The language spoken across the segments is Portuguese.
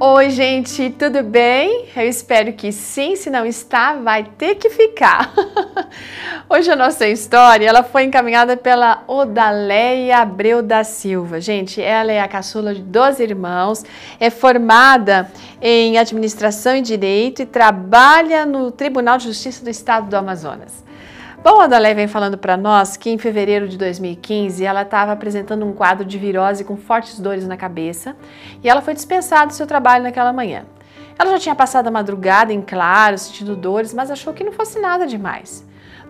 Oi, gente, tudo bem? Eu espero que sim, se não está, vai ter que ficar. Hoje a nossa história, ela foi encaminhada pela Odaleia Abreu da Silva. Gente, ela é a caçula de 12 irmãos, é formada em administração e direito e trabalha no Tribunal de Justiça do Estado do Amazonas. Bom, a Adalé vem falando para nós que em fevereiro de 2015 ela estava apresentando um quadro de virose com fortes dores na cabeça e ela foi dispensada do seu trabalho naquela manhã. Ela já tinha passado a madrugada em claro, sentindo dores, mas achou que não fosse nada demais.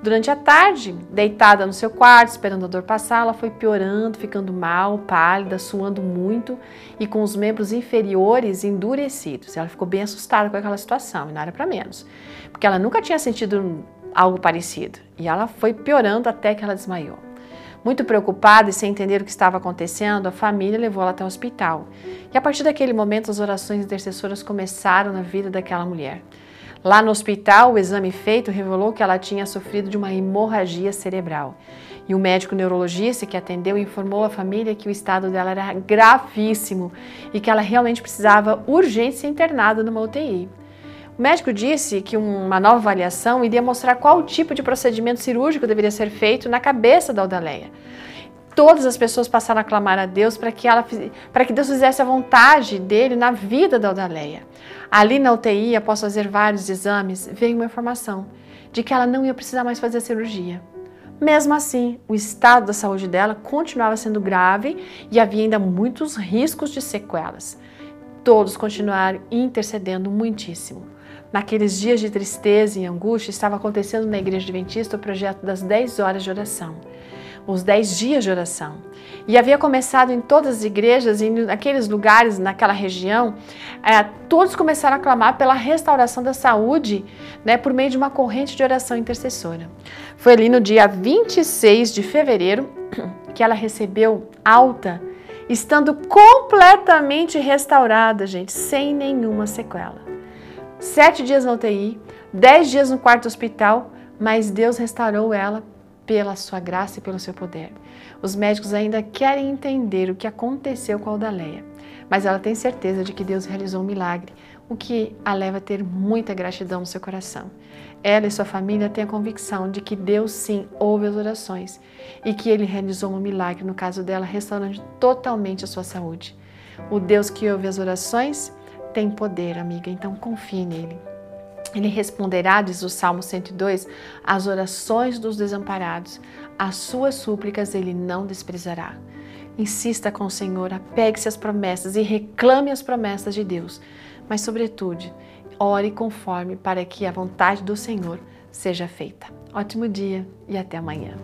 Durante a tarde, deitada no seu quarto, esperando a dor passar, ela foi piorando, ficando mal, pálida, suando muito e com os membros inferiores endurecidos. Ela ficou bem assustada com aquela situação e não era para menos, porque ela nunca tinha sentido algo parecido. E ela foi piorando até que ela desmaiou. Muito preocupada e sem entender o que estava acontecendo, a família levou ela até o hospital. E a partir daquele momento, as orações intercessoras começaram na vida daquela mulher. Lá no hospital, o exame feito revelou que ela tinha sofrido de uma hemorragia cerebral. E o médico neurologista que atendeu informou a família que o estado dela era gravíssimo e que ela realmente precisava urgente ser internada numa UTI. O médico disse que uma nova avaliação iria mostrar qual tipo de procedimento cirúrgico deveria ser feito na cabeça da Odaleia. Todas as pessoas passaram a clamar a Deus para que, ela, para que Deus fizesse a vontade dele na vida da Odaleia. Ali na UTI, após fazer vários exames, veio uma informação de que ela não ia precisar mais fazer cirurgia. Mesmo assim, o estado da saúde dela continuava sendo grave e havia ainda muitos riscos de sequelas. Todos continuaram intercedendo muitíssimo. Naqueles dias de tristeza e angústia, estava acontecendo na Igreja Adventista o projeto das 10 horas de oração, os 10 dias de oração. E havia começado em todas as igrejas e naqueles lugares, naquela região, é, todos começaram a clamar pela restauração da saúde né, por meio de uma corrente de oração intercessora. Foi ali no dia 26 de fevereiro que ela recebeu alta, estando completamente restaurada, gente, sem nenhuma sequela sete dias na UTI, dez dias no quarto hospital, mas Deus restaurou ela pela sua graça e pelo seu poder. Os médicos ainda querem entender o que aconteceu com a Odaleia, mas ela tem certeza de que Deus realizou um milagre, o que a leva a ter muita gratidão no seu coração. Ela e sua família têm a convicção de que Deus sim ouve as orações e que ele realizou um milagre no caso dela, restaurando totalmente a sua saúde. O Deus que ouve as orações tem poder, amiga, então confie nele. Ele responderá, diz o Salmo 102, às orações dos desamparados, as suas súplicas ele não desprezará. Insista com o Senhor, apegue-se às promessas e reclame as promessas de Deus. Mas, sobretudo, ore conforme para que a vontade do Senhor seja feita. Ótimo dia e até amanhã.